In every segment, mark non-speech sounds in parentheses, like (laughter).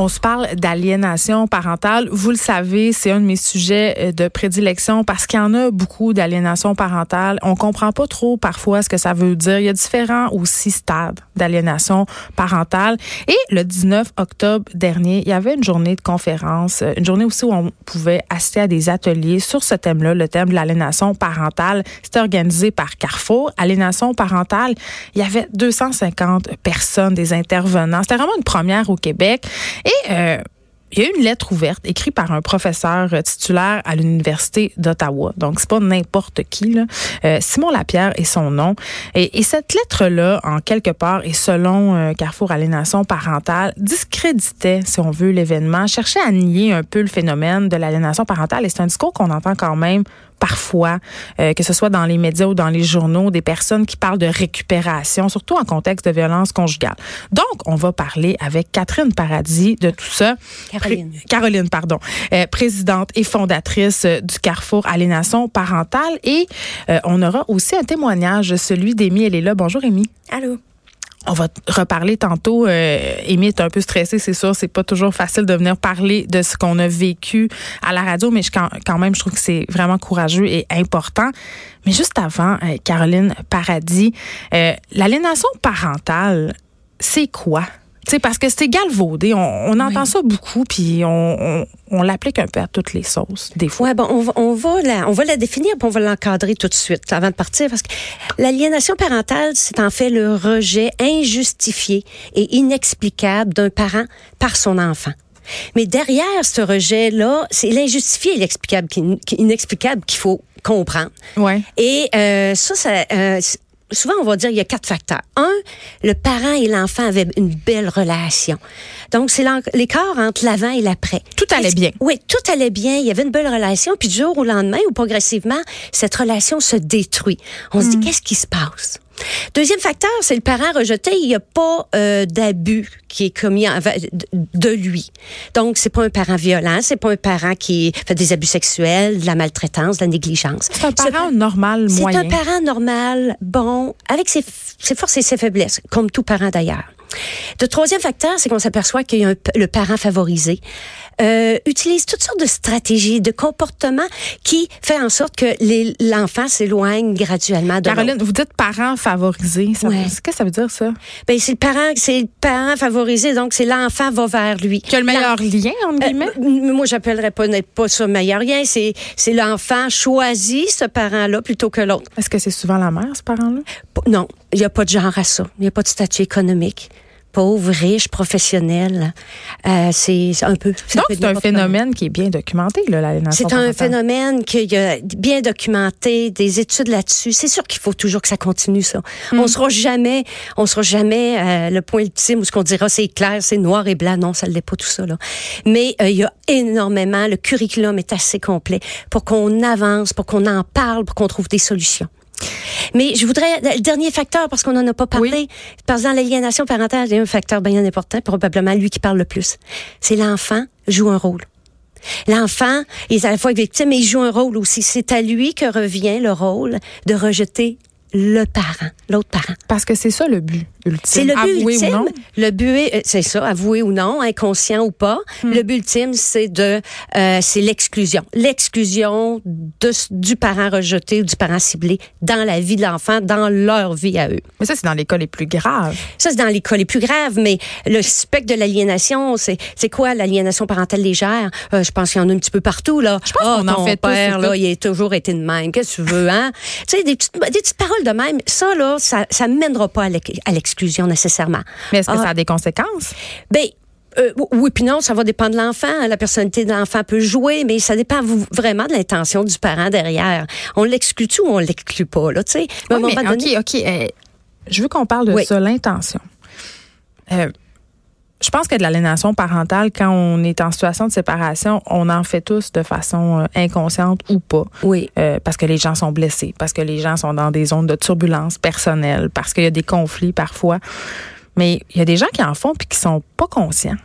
On se parle d'aliénation parentale. Vous le savez, c'est un de mes sujets euh, de prédilection parce qu'il y en a beaucoup d'aliénation parentale. On comprend pas trop parfois ce que ça veut dire. Il y a différents aussi stades d'aliénation parentale. Et le 19 octobre dernier, il y avait une journée de conférence, euh, une journée aussi où on pouvait assister à des ateliers sur ce thème-là, le thème de l'aliénation parentale. C'était organisé par Carrefour. Aliénation parentale, il y avait 250 personnes, des intervenants. C'était vraiment une première au Québec. Et euh, il y a une lettre ouverte écrite par un professeur titulaire à l'université d'Ottawa. Donc c'est pas n'importe qui. Euh, Simon Lapierre est son nom. Et, et cette lettre là, en quelque part, et selon euh, Carrefour Aliénation parentale, discréditait, si on veut, l'événement, cherchait à nier un peu le phénomène de l'aliénation parentale. Et c'est un discours qu'on entend quand même parfois, euh, que ce soit dans les médias ou dans les journaux, des personnes qui parlent de récupération, surtout en contexte de violence conjugale. Donc, on va parler avec Catherine Paradis de tout ça. Caroline. Pré Caroline, pardon. Euh, présidente et fondatrice euh, du Carrefour Aliénation parentale. Et euh, on aura aussi un témoignage, celui d'Amy. Elle est là. Bonjour, Amy. Allô. On va reparler tantôt. Euh, Amy est un peu stressée, c'est sûr. C'est pas toujours facile de venir parler de ce qu'on a vécu à la radio, mais je, quand, même, je trouve que c'est vraiment courageux et important. Mais juste avant, euh, Caroline Paradis, euh, l'aliénation parentale, c'est quoi? Sais, parce que c'est galvaudé. On, on entend ça beaucoup, puis on, on, on l'applique un peu à toutes les sauces, des fois. Ouais, bon, on va, on va la, on va la définir, puis on va l'encadrer tout de suite avant de partir, parce que l'aliénation parentale, c'est en fait le rejet injustifié et inexplicable d'un parent par son enfant. Mais derrière ce rejet-là, c'est l'injustifié et l'inexplicable inexplicable qu'il faut comprendre. Ouais. Et euh, ça, ça euh, souvent, on va dire il y a quatre facteurs. Un, le parent et l'enfant avaient une belle relation. Donc, c'est l'écart entre l'avant et l'après. Tout allait bien. Oui, tout allait bien. Il y avait une belle relation. Puis du jour au lendemain, ou progressivement, cette relation se détruit. On se dit, qu'est-ce qui se passe? Deuxième facteur, c'est le parent rejeté. Il n'y a pas euh, d'abus qui est commis de lui. Donc, c'est pas un parent violent, c'est pas un parent qui fait des abus sexuels, de la maltraitance, de la négligence. C'est un parent normal, moyen. C'est un parent normal, bon, avec ses, ses forces et ses faiblesses, comme tout parent d'ailleurs. Le troisième facteur, c'est qu'on s'aperçoit qu'il y a un, le parent favorisé euh, utilise toutes sortes de stratégies, de comportements qui fait en sorte que l'enfant s'éloigne graduellement de Caroline, vous dites parent favorisé. Ouais. Qu'est-ce que ça veut dire ça? Ben c'est le parent, c'est le parent favorisé, donc c'est l'enfant va vers lui. Qui a le meilleur lien entre guillemets? Euh, moi, j'appellerais pas pas ça meilleur lien. C'est c'est l'enfant choisit ce parent-là plutôt que l'autre. Est-ce que c'est souvent la mère ce parent-là? Non, il y a pas de genre à ça. Il y a pas de statut économique pauvre, riche, professionnel. Euh, c'est un peu. Donc, c'est un phénomène qui est bien documenté, là, l'aliénation C'est un phénomène qui est bien documenté, des études là-dessus. C'est sûr qu'il faut toujours que ça continue, ça. Mm. On sera jamais, on sera jamais euh, le point ultime où ce qu'on dira c'est clair, c'est noir et blanc. Non, ça ne l'est pas tout ça, là. Mais euh, il y a énormément, le curriculum est assez complet pour qu'on avance, pour qu'on en parle, pour qu'on trouve des solutions. Mais je voudrais, le dernier facteur, parce qu'on n'en a pas parlé, oui. par exemple, l'aliénation parentale, il y a un facteur bien important, probablement lui qui parle le plus. C'est l'enfant joue un rôle. L'enfant est à la fois victime, mais il joue un rôle aussi. C'est à lui que revient le rôle de rejeter le parent, l'autre parent. Parce que c'est ça le but ultime. C'est le but ultime? Ou non? Le but, c'est ça, avoué ou non, inconscient ou pas. Hmm. Le but ultime, c'est de, euh, c'est l'exclusion, l'exclusion du parent rejeté ou du parent ciblé dans la vie de l'enfant, dans leur vie à eux. Mais ça, c'est dans les cas les plus graves. Ça, c'est dans les cas les plus graves. Mais le spectre de l'aliénation, c'est, c'est quoi l'aliénation parentale légère? Euh, je pense qu'il y en a un petit peu partout là. Je pense oh, qu'on en fait père, tous, là, il a toujours été de même. Qu'est-ce que tu veux, hein? Tu sais, des petites, des petites paroles de même. Ça là, ça, ça mènera pas à l'exclusion nécessairement. Mais est-ce que ah. ça a des conséquences? Ben, euh, oui, puis non, ça va dépendre de l'enfant. La personnalité de l'enfant peut jouer, mais ça dépend vraiment de l'intention du parent derrière. On l'exclut-tu ou on l'exclut pas, là, tu sais? Oui, mais, donné... OK, OK. Euh, je veux qu'on parle de oui. ça, l'intention. Euh, je pense que de l'aliénation parentale, quand on est en situation de séparation, on en fait tous de façon euh, inconsciente ou pas. Oui. Euh, parce que les gens sont blessés, parce que les gens sont dans des zones de turbulence personnelle, parce qu'il y a des conflits parfois. Mais il y a des gens qui en font puis qui sont pas conscients.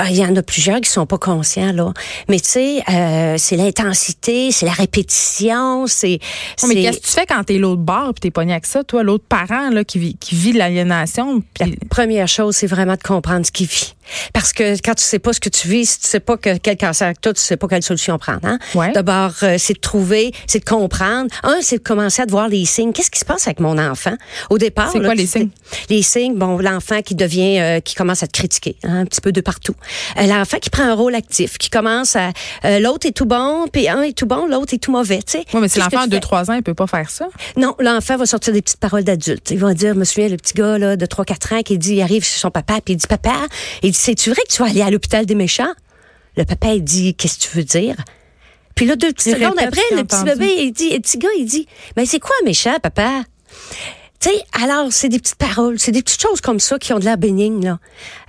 Ben, il y en a plusieurs qui sont pas conscients là. Mais tu sais, euh, c'est l'intensité, c'est la répétition, c'est. mais qu'est-ce que tu fais quand t'es l'autre bord puis t'es pogné avec ça, toi, l'autre parent là qui vit, qui vit l'aliénation? La première chose, c'est vraiment de comprendre ce qu'il vit. Parce que quand tu sais pas ce que tu vis, si tu sais pas que quel cancer que toi, tu sais pas quelle solution prendre. Hein? D'abord, euh, c'est de trouver, c'est de comprendre. Un, c'est de commencer à voir les signes. Qu'est-ce qui se passe avec mon enfant? Au départ C'est quoi les signes? Les signes, bon, l'enfant qui devient, euh, qui commence à te critiquer hein, un petit peu de partout. Euh, l'enfant qui prend un rôle actif, qui commence à, l'autre est tout bon, puis un est tout bon, l'autre est tout mauvais. Tu sais. Oui, mais si l'enfant a 2-3 ans, il peut pas faire ça. Non, l'enfant va sortir des petites paroles d'adulte. Il va dire, je me souviens, le petit gars là, de 3-4 ans qui dit, il arrive chez son papa, puis il dit, papa, il dit, c'est-tu vrai que tu vas aller à l'hôpital des méchants? Le papa, il dit, qu'est-ce que tu veux dire? Puis là, deux petites secondes après, le petit bébé, il dit, le petit gars, il dit, mais c'est quoi un méchant, papa? Tu alors, c'est des petites paroles, c'est des petites choses comme ça qui ont de l'air bénigne, là.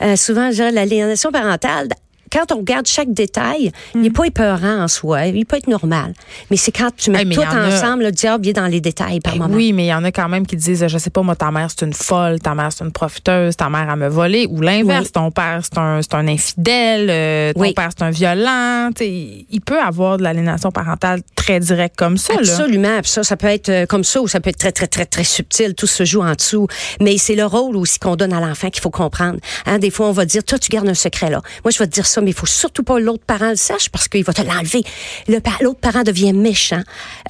Euh, souvent, l'aliénation parentale, quand on regarde chaque détail, il n'est mm. pas épeurant en soi, il peut être normal. Mais c'est quand tu mets tout ensemble, le diable est dans les détails par ben moment. Oui, mais il y en a quand même qui disent, je sais pas, moi, ta mère, c'est une folle, ta mère, c'est une profiteuse, ta mère, a me volé, ou l'inverse, ton père, c'est un, un infidèle, euh, ton père, c'est un violent. il peut avoir de l'aliénation parentale très directe comme ça. Absolument. Ça, ça peut être euh, comme ça ou ça peut être très, très, très, très subtil. Tout se joue en dessous. Mais c'est le rôle aussi qu'on donne à l'enfant qu'il faut comprendre. Hein, des fois, on va dire, toi, tu gardes un secret là. Moi, je vais te dire ça mais il faut surtout pas que l'autre parent le sache parce qu'il va te l'enlever. L'autre parent devient méchant,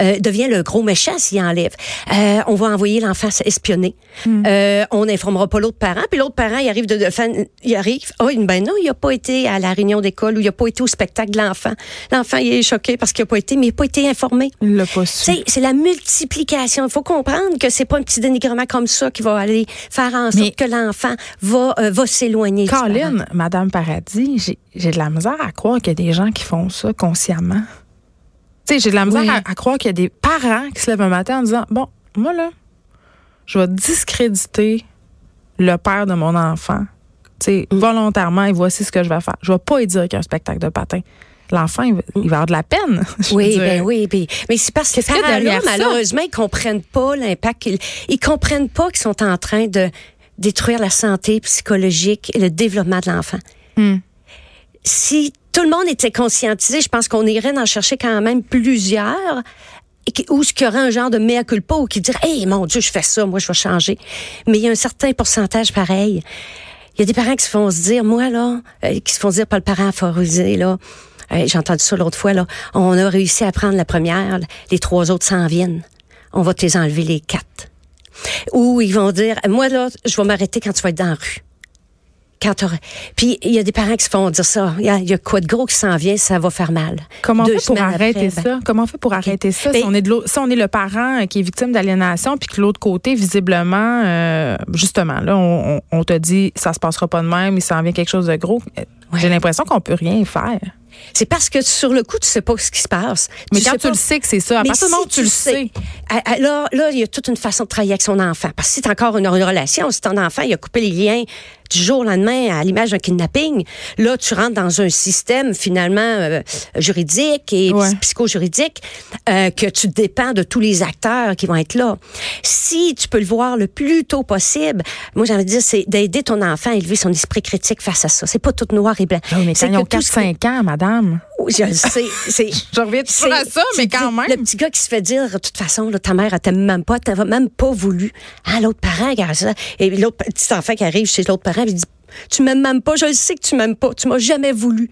euh, devient le gros méchant s'il enlève. Euh, on va envoyer l'enfant espionner. Hmm. Euh, on n'informera pas l'autre parent, puis l'autre parent, il arrive de, de il arrive, oh ben non, il a pas été à la réunion d'école ou il a pas été au spectacle de l'enfant. L'enfant, il est choqué parce qu'il a pas été, mais il a pas été informé. Il l'a pas su. C'est la multiplication. Il faut comprendre que c'est pas un petit dénigrement comme ça qui va aller faire en sorte que l'enfant va, va s'éloigner. Colin, Madame Paradis, j'ai de la misère à croire qu'il y a des gens qui font ça consciemment. Tu sais, j'ai de la misère à, croire qu'il y a des parents qui se lèvent un matin en disant Bon, moi là, je vais discréditer le père de mon enfant. Tu sais, mm. volontairement, et voici ce que je vais faire. Je vais pas lui dire qu'il y a un spectacle de patin l'enfant, il, va avoir de la peine. (laughs) Oui, ben oui. mais c'est parce que, parents malheureusement, ils comprennent pas l'impact. Ils, ils comprennent pas qu'ils sont en train de détruire la santé psychologique et le développement de l'enfant. Mm si tout le monde était conscientisé, je pense qu'on irait en chercher quand même plusieurs ou ce qui aurait un genre de mea culpa ou qui dirait hey mon dieu je fais ça moi je vais changer. Mais il y a un certain pourcentage pareil. Il y a des parents qui se font se dire moi là euh, qui se font dire par le parent favorisé là euh, j'ai entendu ça l'autre fois là on a réussi à prendre la première les trois autres s'en viennent. On va te les enlever les quatre. Ou ils vont dire moi là je vais m'arrêter quand tu vas être dans la rue quand Puis il y a des parents qui se font dire ça. Il y, a quoi de gros qui s'en vient, ça va faire mal. Comment on fait pour arrêter ben ça? Comment on fait pour arrêter ça? si, ben on est de si on est le parent qui est victime d'aliénation, puis que l'autre côté, visiblement, euh, justement, là, on, on, te dit ça se passera pas de même, il s'en vient quelque chose de gros. J'ai l'impression qu'on peut rien faire. C'est parce que sur le coup, tu sais pas ce qui se passe. Mais quand tu le sais que c'est ça, à partir du moment où tu, le sais. là, là, il y a toute une façon de travailler avec son enfant. Parce que si t'as encore une, relation, si ton enfant, il a coupé les liens du jour au lendemain à l'image d'un kidnapping, là, tu rentres dans un système finalement euh, juridique et psycho-juridique euh, que tu dépends de tous les acteurs qui vont être là. Si tu peux le voir le plus tôt possible, moi, j'ai envie de dire, c'est d'aider ton enfant à élever son esprit critique face à ça. C'est pas tout noir et blanc. mais c'est 4-5 ans, madame. Oui, je le sais. (laughs) je reviens toujours à ça, mais quand même. Le petit gars qui se fait dire, de toute façon, là, ta mère, elle t'aime même pas, t'avais même pas voulu. Ah, l'autre parent, regarde ça. Et l'autre petit enfant qui arrive chez l'autre parent, il dit, tu m'aimes même pas, je le sais que tu m'aimes pas, tu m'as jamais voulu.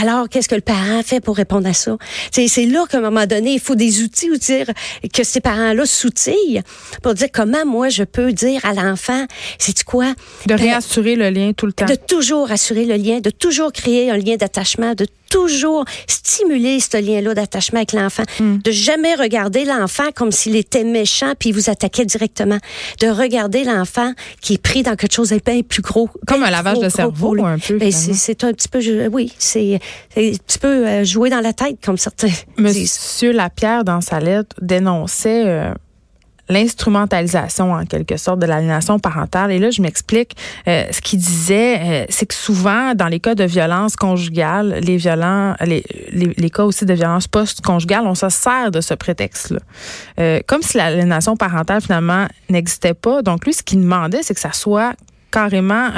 Alors, qu'est-ce que le parent fait pour répondre à ça? C'est là qu'à un moment donné, il faut des outils ou dire que ces parents-là s'outillent pour dire comment moi je peux dire à l'enfant, c'est quoi? De réassurer le lien tout le temps. De toujours assurer le lien, de toujours créer un lien d'attachement, de toujours stimuler ce lien-là d'attachement avec l'enfant, hmm. de jamais regarder l'enfant comme s'il était méchant puis il vous attaquait directement, de regarder l'enfant qui est pris dans quelque chose de bien plus gros, comme un lavage de cerveau un peu. Ben, c'est un petit peu, oui, c'est un petit peu euh, jouer dans la tête comme certains. Monsieur Lapierre dans sa lettre dénonçait euh, l'instrumentalisation en quelque sorte de l'aliénation parentale. Et là, je m'explique. Euh, ce qu'il disait, euh, c'est que souvent, dans les cas de violence conjugale, les violents, les, les, cas aussi de violence post-conjugale, on se sert de ce prétexte-là. Euh, comme si l'aliénation parentale, finalement, n'existait pas. Donc, lui, ce qu'il demandait, c'est que ça soit carrément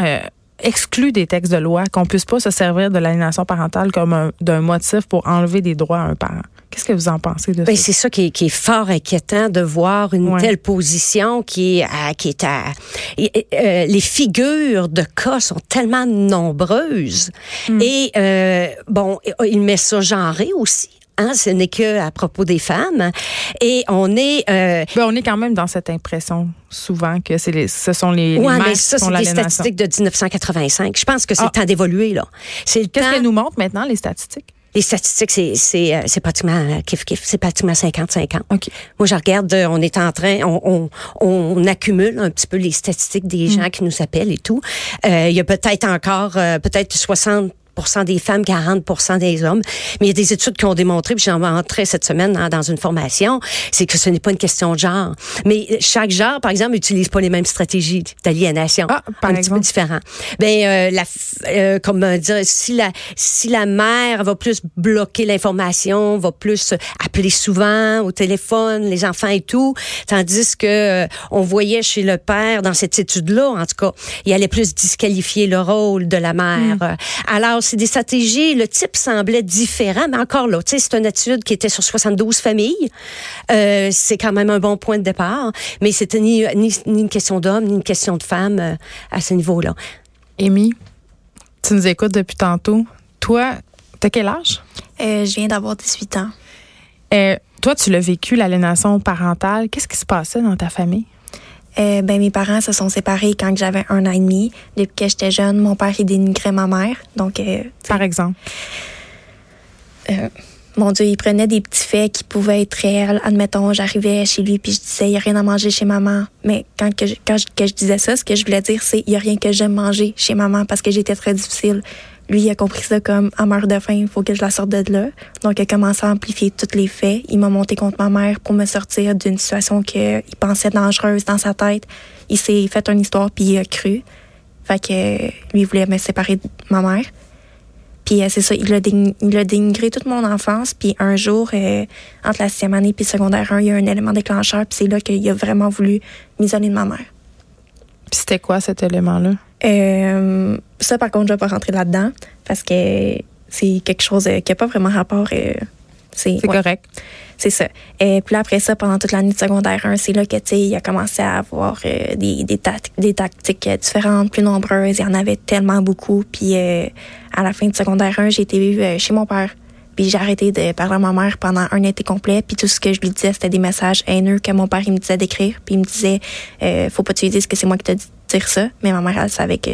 exclu des textes de loi qu'on puisse pas se servir de l'aliénation parentale comme d'un motif pour enlever des droits à un parent. Qu'est-ce que vous en pensez de ben, ça? C'est ça qui est, qui est, fort inquiétant de voir une telle position qui, à, qui est à... Euh, les figures de cas sont tellement nombreuses. Hmm. Et, euh, bon, il met ça genré aussi. Hein, ce n'est que à propos des femmes. Et on est... Euh, ben, on est quand même dans cette impression souvent que c'est les, ce sont les, ouais, mais ça, c'est des statistiques de 1985. Je pense que c'est le ah. temps d'évoluer, là. C'est le Qu'est-ce qu'elles nous montrent maintenant, les statistiques? Les statistiques, c'est, c'est, euh, c'est pratiquement euh, kiff kiff, c'est pratiquement 50-50. Moi, je regarde, euh, on est en train, on, on, on, accumule un petit peu les statistiques des mm. gens qui nous appellent et tout. Euh, il y a peut-être encore, peut-être 60 des femmes, 40 des hommes. Mais il y a des études qui ont démontré, puis j'en rentrais cette semaine dans, une formation, c'est que ce n'est pas une question de genre. Mais chaque genre, par exemple, n'utilise pas les mêmes stratégies d'aliénation. Ah, par un exemple. petit peu différent. Ben, euh, la, euh, comment dire, si la, si la mère va plus bloquer l'information, va plus appeler souvent au téléphone, les enfants et tout, tandis que euh, on voyait chez le père, dans cette étude-là, en tout cas, il allait plus disqualifier le rôle de la mère. Hmm. Alors, c'est des stratégies, le type semblait différent, mais encore là, c'est une étude qui était sur 72 familles. Euh, c'est quand même un bon point de départ, mais c'était ni, ni, une question d'homme, ni une question de femme euh, à ce niveau-là. Amy, tu nous écoutes depuis tantôt. Toi, t'as quel âge? Euh, je viens d'avoir 18 ans. toi, tu l'as vécu, l'aliénation parentale. Qu'est-ce qui se passait dans ta famille? Euh, ben, mes parents se sont séparés quand j'avais un an et demi. Depuis que j'étais jeune, mon père, il dénigrait ma mère. Donc, euh, Par exemple? Euh, mon Dieu, il prenait des petits faits qui pouvaient être réels. Admettons, j'arrivais chez lui puis je disais, il n'y a rien à manger chez maman. Mais quand, que je, quand je, disais ça, ce que je voulais dire, c'est, il n'y a rien que j'aime manger chez maman parce que j'étais très difficile. Lui, il a compris ça comme, à meurt de faim, il faut que je la sorte de là. Donc, il a commencé à amplifier tous les faits. Il m'a monté contre ma mère pour me sortir d'une situation qu'il pensait dangereuse dans sa tête. Il s'est fait une histoire, puis il a cru. Fait que lui, il voulait me séparer de ma mère. Puis euh, c'est ça, il a, dénigré toute mon enfance. Puis un jour, euh, entre la sixième année puis secondaire 1, il y a un élément déclencheur. Puis c'est là qu'il a vraiment voulu m'isoler de ma mère. Puis c'était quoi cet élément-là? Euh, ça, par contre, je vais pas rentrer là-dedans parce que c'est quelque chose euh, qui n'a pas vraiment rapport. Euh, c'est correct. C'est ça. Et puis là, après ça, pendant toute l'année de secondaire 1, c'est là que, il a commencé à avoir des, des, des, tactiques différentes, plus nombreuses. Il y en avait tellement beaucoup. Puis à la fin de secondaire 1, j'ai été chez mon père. Puis j'ai arrêté de parler à ma mère pendant un été complet. Puis tout ce que je lui disais, c'était des messages haineux que mon père il me disait d'écrire. Puis il me disait, faut pas te dire que c'est moi qui t'ai dit ça, mais ma mère, elle savait que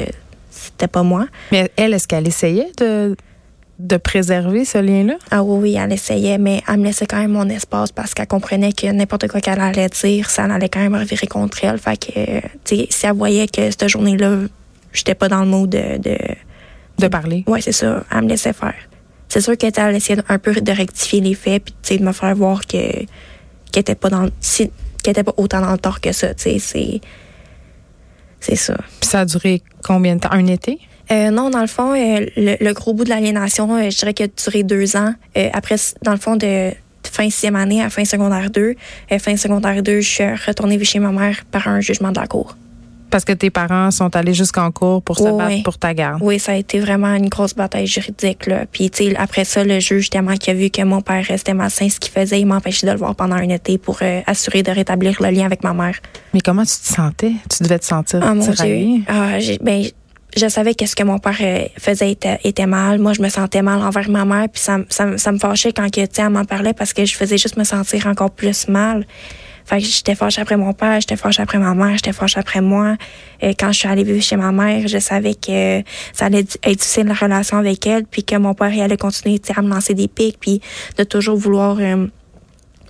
c'était pas moi. Mais elle, est-ce qu'elle essayait de, de préserver ce lien-là? Ah oui, oui, elle essayait, mais elle me laissait quand même mon espace parce qu'elle comprenait que n'importe quoi qu'elle allait dire, ça allait quand même revirer contre elle. Fait que, tu sais, si elle voyait que cette journée-là, j'étais pas dans le mot de... De, de parler? Oui, c'est ça. Elle me laissait faire. C'est sûr qu'elle essayait un peu de rectifier les faits, puis, tu sais, de me faire voir que qu'elle était pas dans... qu'elle était pas autant dans le tort que ça, tu sais, c'est c'est ça. Puis ça a duré combien de temps? Un été? Euh, non, dans le fond, euh, le, gros bout de l'aliénation, euh, je dirais qu'il a duré deux ans. après, dans le fond, de fin sixième année à fin secondaire 2, fin secondaire 2, je suis retournée chez ma mère par un jugement de la cour. Parce que tes parents sont allés jusqu'en cours pour se battre pour ta garde. Oui, ça a été vraiment une grosse bataille juridique. Là. Puis, après ça, le juge, tellement qui a vu que mon père restait malsain, ce qu'il faisait, il m'empêchait de le voir pendant un été pour euh, assurer de rétablir le lien avec ma mère. Mais comment tu te sentais? Tu devais te sentir ah, mon Ah, ben, je savais que ce que mon père euh, faisait était, mal. Moi, je me sentais mal envers ma mère, puis ça, ça, ça me fâchait quand elle m'en parlait parce que je faisais juste me sentir encore plus mal. Fait que j'étais fâchée après mon père, j'étais fâchée après ma mère, j'étais fâchée après moi. Et quand je suis allée vivre chez ma mère, je savais que ça allait être difficile la relation avec elle, puis que mon père il allait continuer à me lancer des pics, puis de toujours vouloir euh,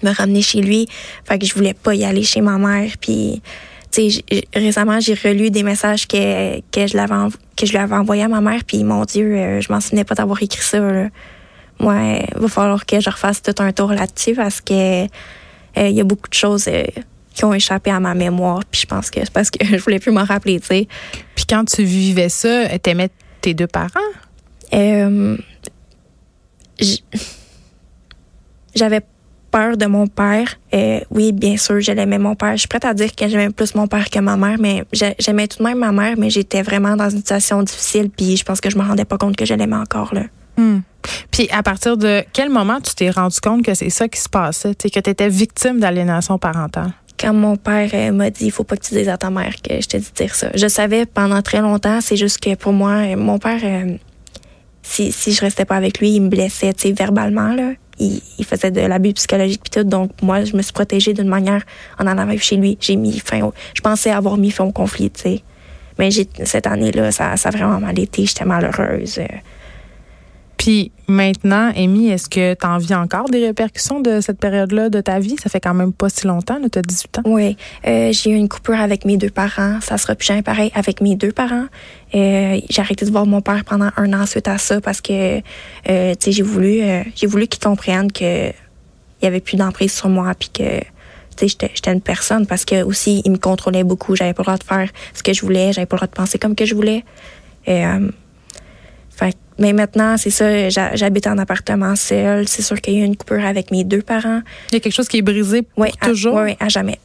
me ramener chez lui. Fait que je voulais pas y aller chez ma mère, puis récemment j'ai relu des messages que que je l'avais que je lui avais envoyé à ma mère, puis mon Dieu, euh, je m'en souvenais pas d'avoir écrit ça. Là. Moi, il va falloir que je refasse tout un tour là-dessus parce que euh, il y a beaucoup de choses euh, qui ont échappé à ma mémoire. Puis je pense que c'est parce que (laughs) je voulais plus m'en rappeler, tu sais. Puis quand tu vivais ça, t'aimais tes deux parents? Euh, j'avais peur de mon père. Euh, oui, bien sûr, je l'aimais mon père. Je suis prête à dire que j'aimais plus mon père que ma mère, mais j'aimais tout de même ma mère, mais j'étais vraiment dans une situation difficile, puis je pense que je me rendais pas compte que je l'aimais encore là. Hmm. Puis à partir de quel moment tu t'es rendu compte que c'est ça qui se passait, que tu étais victime d'aliénation parentale? Quand mon père euh, m'a dit, il faut pas que tu dises à ta mère que je t'ai dit dire ça. Je savais pendant très longtemps, c'est juste que pour moi, mon père, euh, si, si je restais pas avec lui, il me blessait, tu verbalement, là. Il, faisait de l'abus psychologique puis tout. Donc, moi, je me suis protégée d'une manière en allant vivre chez lui. J'ai mis fin au, je pensais avoir mis fin au conflit, tu sais. Mais cette année-là, ça, ça a vraiment mal été. J'étais malheureuse. Puis maintenant, Amy, est-ce que tu en vis encore des répercussions de cette période-là de ta vie? Ça fait quand même pas si longtemps, tu as 18 ans. Oui, euh, j'ai eu une coupure avec mes deux parents. Ça sera plus jamais pareil avec mes deux parents. Euh, j'ai arrêté de voir mon père pendant un an suite à ça parce que euh, j'ai voulu, j'ai voulu qu'il comprenne que il avait plus d'emprise sur moi puis que j'étais une personne parce que aussi il me contrôlait beaucoup. J'avais pas le droit de faire ce que je voulais, j'avais pas le droit de penser comme que je voulais. Euh, mais maintenant, c'est ça, j'habite en appartement seul. C'est sûr qu'il y a eu une coupure avec mes deux parents. Il y a quelque chose qui est brisé pour toujours? Oui, à jamais.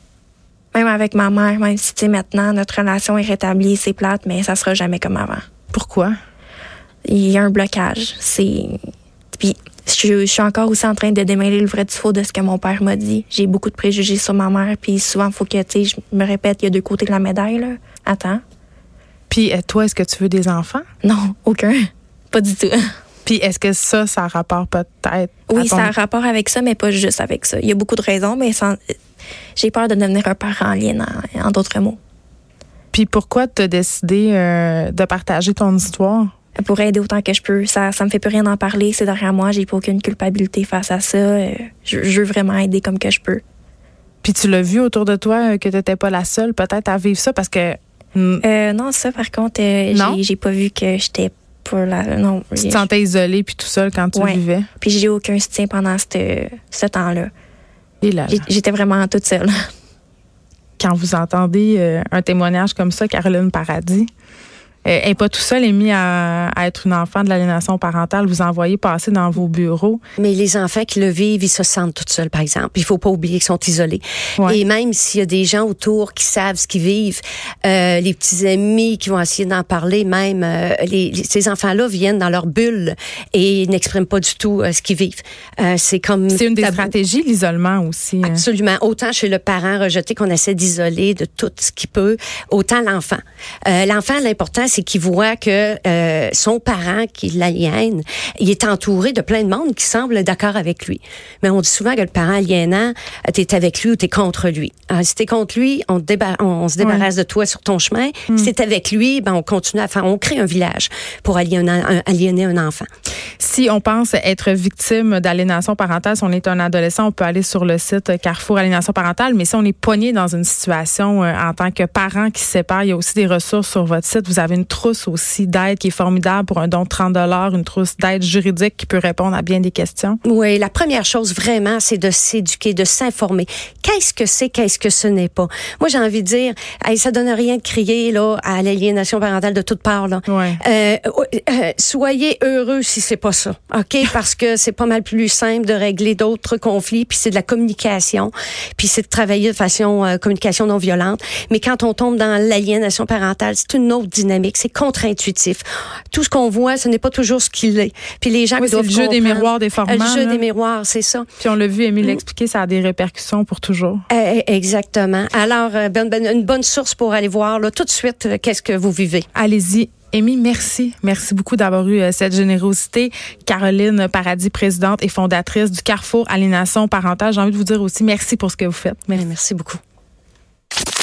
Même avec ma mère, même si, tu sais, maintenant, notre relation est rétablie, c'est plate, mais ça sera jamais comme avant. Pourquoi? Il y a un blocage. C'est. Puis, je, suis encore aussi en train de démêler le vrai du faux de ce que mon père m'a dit. J'ai beaucoup de préjugés sur ma mère, puis souvent, il faut que, tu sais, je me répète, il y a deux côtés de la médaille, là. Attends. Puis, toi, est-ce que tu veux des enfants? Non, aucun. Pas du tout. (laughs) Puis est-ce que ça, ça a rapport peut-être? Oui, ça a rapport avec ça, mais pas juste avec ça. Il y a beaucoup de raisons, mais j'ai peur de devenir un parent alien, en, d'autres mots. Puis pourquoi tu as décidé euh, de partager ton histoire? Pour aider autant que je peux. Ça ça me fait plus rien d'en parler. C'est derrière moi. J'ai pas aucune culpabilité face à ça. Euh, je, veux vraiment aider comme que je peux. Puis tu l'as vu autour de toi euh, que tu n'étais pas la seule peut-être à vivre ça parce que... non, ça par contre, j'ai pas vu que j'étais non. Tu te sentais isolée puis tout seul quand tu vivais? Puis j'ai eu aucun soutien pendant ce temps-là. J'étais vraiment toute seule. Quand vous entendez euh, un témoignage comme ça, Caroline Paradis, elle n'est pas tout seul émis à, à, être une enfant de l'aliénation parentale. Vous envoyez passer dans vos bureaux. Mais les enfants qui le vivent, ils se sentent tout seuls, par exemple. Il faut pas oublier qu'ils sont isolés. Et même s'il y a des gens autour qui savent ce qu'ils vivent, euh, les petits amis qui vont essayer d'en parler, même euh, les, ces enfants-là viennent dans leur bulle et n'expriment pas du tout euh, ce qu'ils vivent. Euh, c'est comme c'est une des stratégies l'isolement aussi. Hein. Absolument. Autant chez le parent rejeté qu'on essaie d'isoler de tout ce qu'il peut, autant l'enfant. Euh, l'enfant, l'important c'est qu'il voit que euh, son parent, qui l'aliène, il est entouré de plein de monde qui semble d'accord avec lui. Mais on dit souvent que le parent aliénant, t'es avec lui ou t'es contre lui. Alors, si t'es contre lui, on, on, se débarrasse de toi sur ton chemin. Hmm. Si t'es avec lui, ben on continue à faire, on crée un village pour aliéner un, aliéner un enfant. Si on pense être victime d'aliénation parentale, si on est un adolescent, on peut aller sur le site Carrefour Aliénation parentale. Mais si on est poigné dans une situation euh, en tant que parent qui se sépare, il y a aussi des ressources sur votre site. Vous avez une trousse aussi d'aide qui est formidable pour un don de 30 une trousse d'aide juridique qui peut répondre à bien des questions. Oui, la première chose vraiment, c'est de s'éduquer, de s'informer. Qu'est-ce que c'est, qu'est-ce que ce n'est pas? Moi, j'ai envie de dire, hey, ça donne rien de crier là à l'aliénation parentale de toutes parts. Là. Ouais. Euh, euh, soyez heureux si c'est pas ça, ok? (laughs) Parce que c'est pas mal plus simple de régler d'autres conflits, puis c'est de la communication, puis c'est de travailler de façon euh, communication non violente. Mais quand on tombe dans l'aliénation parentale, c'est une autre dynamique c'est contre-intuitif. Tout ce qu'on voit, ce n'est pas toujours ce qu'il est. Puis les gens oui, c'est le jeu des miroirs des formats. Le jeu des miroirs, c'est ça. Puis on l'a vu, Émile l'expliquer, ça a des répercussions pour toujours. Eh, eh, exactement. Alors, euh, ben, ben, une bonne source pour aller voir là, tout de suite euh, qu'est-ce que vous vivez. Allez-y. Amy, merci. Merci beaucoup d'avoir eu euh, cette générosité. Caroline Paradis, présidente et fondatrice du Carrefour Aliénation Parentale. J'ai envie de vous dire aussi merci pour ce que vous faites. Merci, merci beaucoup.